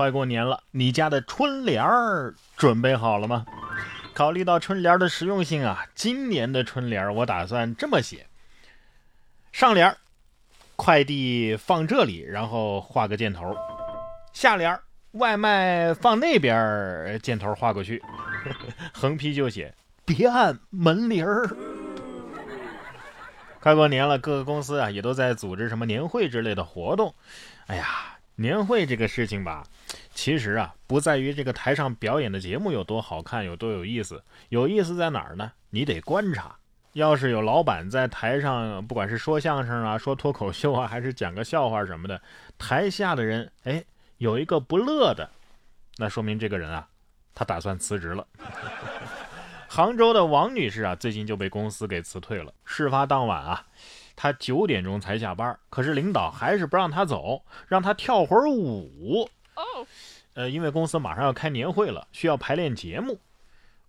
快过年了，你家的春联儿准备好了吗？考虑到春联的实用性啊，今年的春联我打算这么写：上联，快递放这里，然后画个箭头；下联，外卖放那边，箭头画过去。横批就写：别按门铃儿。快过年了，各个公司啊也都在组织什么年会之类的活动。哎呀，年会这个事情吧，其实啊不在于这个台上表演的节目有多好看，有多有意思。有意思在哪儿呢？你得观察。要是有老板在台上，不管是说相声啊、说脱口秀啊，还是讲个笑话什么的，台下的人哎有一个不乐的，那说明这个人啊，他打算辞职了。杭州的王女士啊，最近就被公司给辞退了。事发当晚啊，她九点钟才下班，可是领导还是不让她走，让她跳会儿舞。哦，呃，因为公司马上要开年会了，需要排练节目。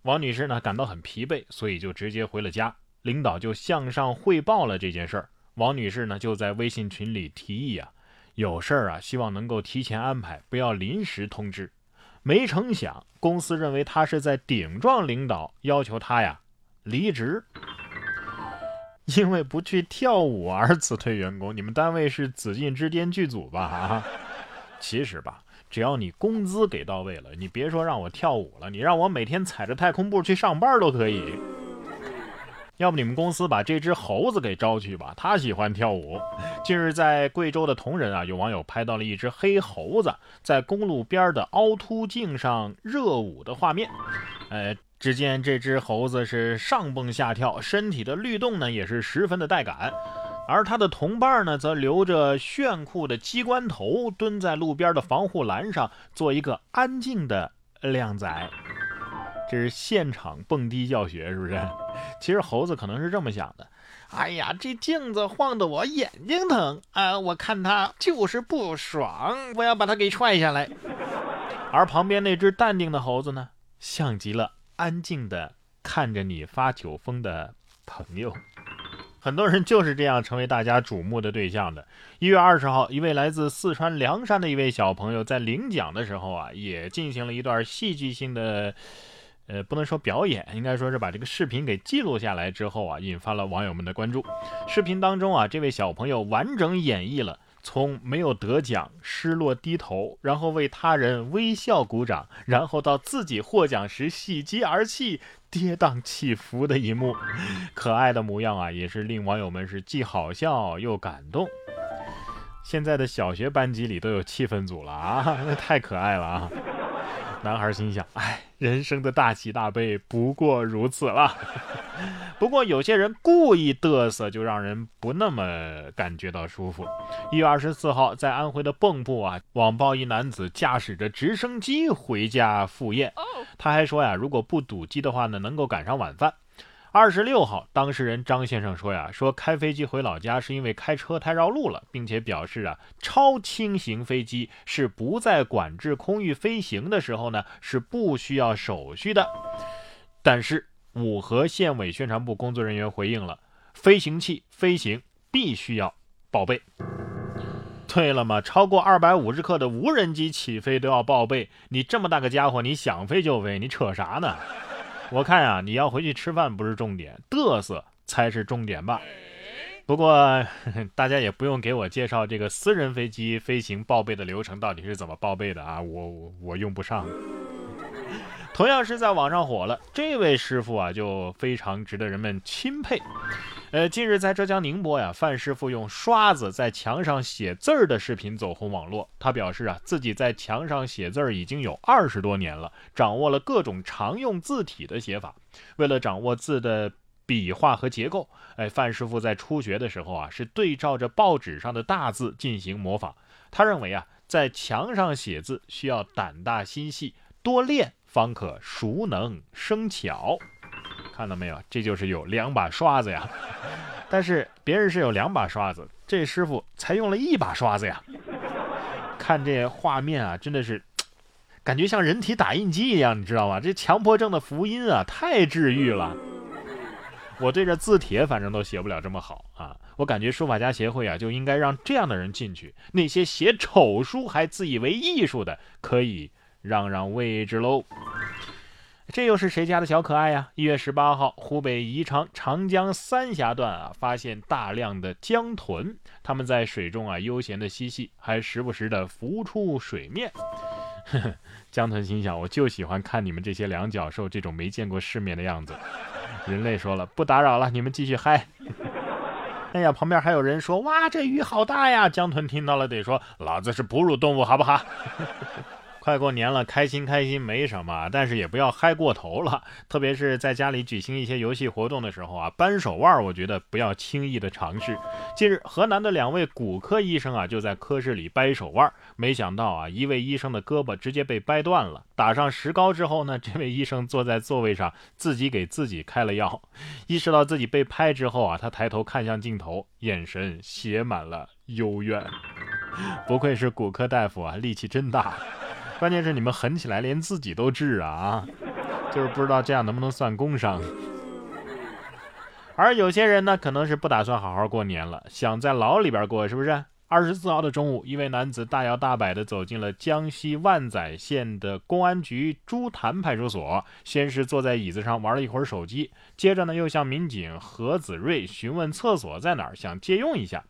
王女士呢感到很疲惫，所以就直接回了家。领导就向上汇报了这件事儿。王女士呢就在微信群里提议啊，有事儿啊，希望能够提前安排，不要临时通知。没成想，公司认为他是在顶撞领导，要求他呀离职。因为不去跳舞而辞退员工，你们单位是紫禁之巅剧组吧？啊，其实吧，只要你工资给到位了，你别说让我跳舞了，你让我每天踩着太空步去上班都可以。要不你们公司把这只猴子给招去吧，他喜欢跳舞。近日在贵州的铜仁啊，有网友拍到了一只黑猴子在公路边的凹凸镜上热舞的画面。呃，只见这只猴子是上蹦下跳，身体的律动呢也是十分的带感。而他的同伴呢，则留着炫酷的机关头，蹲在路边的防护栏上，做一个安静的靓仔。这是现场蹦迪教学，是不是？其实猴子可能是这么想的：哎呀，这镜子晃得我眼睛疼啊！我看他就是不爽，我要把他给踹下来。而旁边那只淡定的猴子呢，像极了安静的看着你发酒疯的朋友。很多人就是这样成为大家瞩目的对象的。一月二十号，一位来自四川凉山的一位小朋友在领奖的时候啊，也进行了一段戏剧性的。呃，不能说表演，应该说是把这个视频给记录下来之后啊，引发了网友们的关注。视频当中啊，这位小朋友完整演绎了从没有得奖失落低头，然后为他人微笑鼓掌，然后到自己获奖时喜极而泣、跌宕起伏的一幕。可爱的模样啊，也是令网友们是既好笑又感动。现在的小学班级里都有气氛组了啊，那太可爱了啊！男孩心想：哎，人生的大喜大悲不过如此了。不过有些人故意嘚瑟，就让人不那么感觉到舒服。一月二十四号，在安徽的蚌埠啊，网曝一男子驾驶着直升机回家赴宴。他还说呀，如果不堵机的话呢，能够赶上晚饭。二十六号，当事人张先生说呀，说开飞机回老家是因为开车太绕路了，并且表示啊，超轻型飞机是不在管制空域飞行的时候呢，是不需要手续的。但是五河县委宣传部工作人员回应了，飞行器飞行必须要报备。对了嘛，超过二百五十克的无人机起飞都要报备，你这么大个家伙，你想飞就飞，你扯啥呢？我看啊，你要回去吃饭不是重点，嘚瑟才是重点吧。不过 大家也不用给我介绍这个私人飞机飞行报备的流程到底是怎么报备的啊，我我用不上。同样是在网上火了，这位师傅啊就非常值得人们钦佩。呃，近日在浙江宁波呀，范师傅用刷子在墙上写字儿的视频走红网络。他表示啊，自己在墙上写字儿已经有二十多年了，掌握了各种常用字体的写法。为了掌握字的笔画和结构，哎，范师傅在初学的时候啊，是对照着报纸上的大字进行模仿。他认为啊，在墙上写字需要胆大心细，多练方可熟能生巧。看到没有，这就是有两把刷子呀。但是别人是有两把刷子，这师傅才用了一把刷子呀。看这画面啊，真的是 感觉像人体打印机一样，你知道吗？这强迫症的福音啊，太治愈了。我对着字帖反正都写不了这么好啊。我感觉书法家协会啊就应该让这样的人进去，那些写丑书还自以为艺术的，可以让让位置喽。这又是谁家的小可爱呀？一月十八号，湖北宜昌长江三峡段啊，发现大量的江豚，它们在水中啊悠闲的嬉戏，还时不时的浮出水面。江豚心想：我就喜欢看你们这些两脚兽这种没见过世面的样子。人类说了，不打扰了，你们继续嗨。哎呀，旁边还有人说：哇，这鱼好大呀！江豚听到了得说：老子是哺乳动物，好不好？快过年了，开心开心没什么，但是也不要嗨过头了。特别是在家里举行一些游戏活动的时候啊，扳手腕，我觉得不要轻易的尝试。近日，河南的两位骨科医生啊，就在科室里掰手腕，没想到啊，一位医生的胳膊直接被掰断了。打上石膏之后呢，这位医生坐在座位上，自己给自己开了药。意识到自己被拍之后啊，他抬头看向镜头，眼神写满了幽怨。不愧是骨科大夫啊，力气真大。关键是你们狠起来，连自己都治啊！就是不知道这样能不能算工伤。而有些人呢，可能是不打算好好过年了，想在牢里边过，是不是？二十四号的中午，一位男子大摇大摆地走进了江西万载县的公安局朱潭派出所，先是坐在椅子上玩了一会儿手机，接着呢，又向民警何子睿询问厕所在哪儿，想借用一下。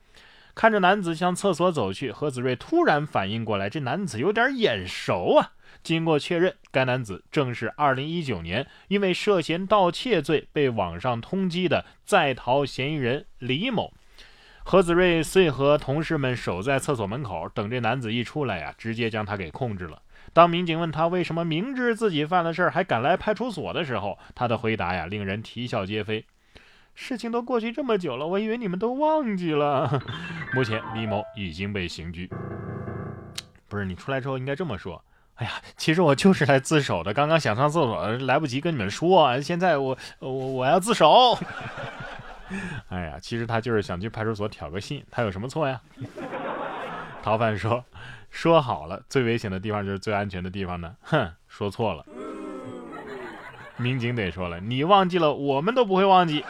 看着男子向厕所走去，何子睿突然反应过来，这男子有点眼熟啊。经过确认，该男子正是2019年因为涉嫌盗窃罪被网上通缉的在逃嫌疑人李某。何子睿遂和同事们守在厕所门口，等这男子一出来呀，直接将他给控制了。当民警问他为什么明知自己犯了事儿还敢来派出所的时候，他的回答呀，令人啼笑皆非。事情都过去这么久了，我以为你们都忘记了。目前李某已经被刑拘。不是你出来之后应该这么说。哎呀，其实我就是来自首的，刚刚想上厕所，来不及跟你们说，现在我我我要自首。哎呀，其实他就是想去派出所挑个衅，他有什么错呀？逃犯说：“说好了，最危险的地方就是最安全的地方呢。”哼，说错了。民警得说了，你忘记了，我们都不会忘记。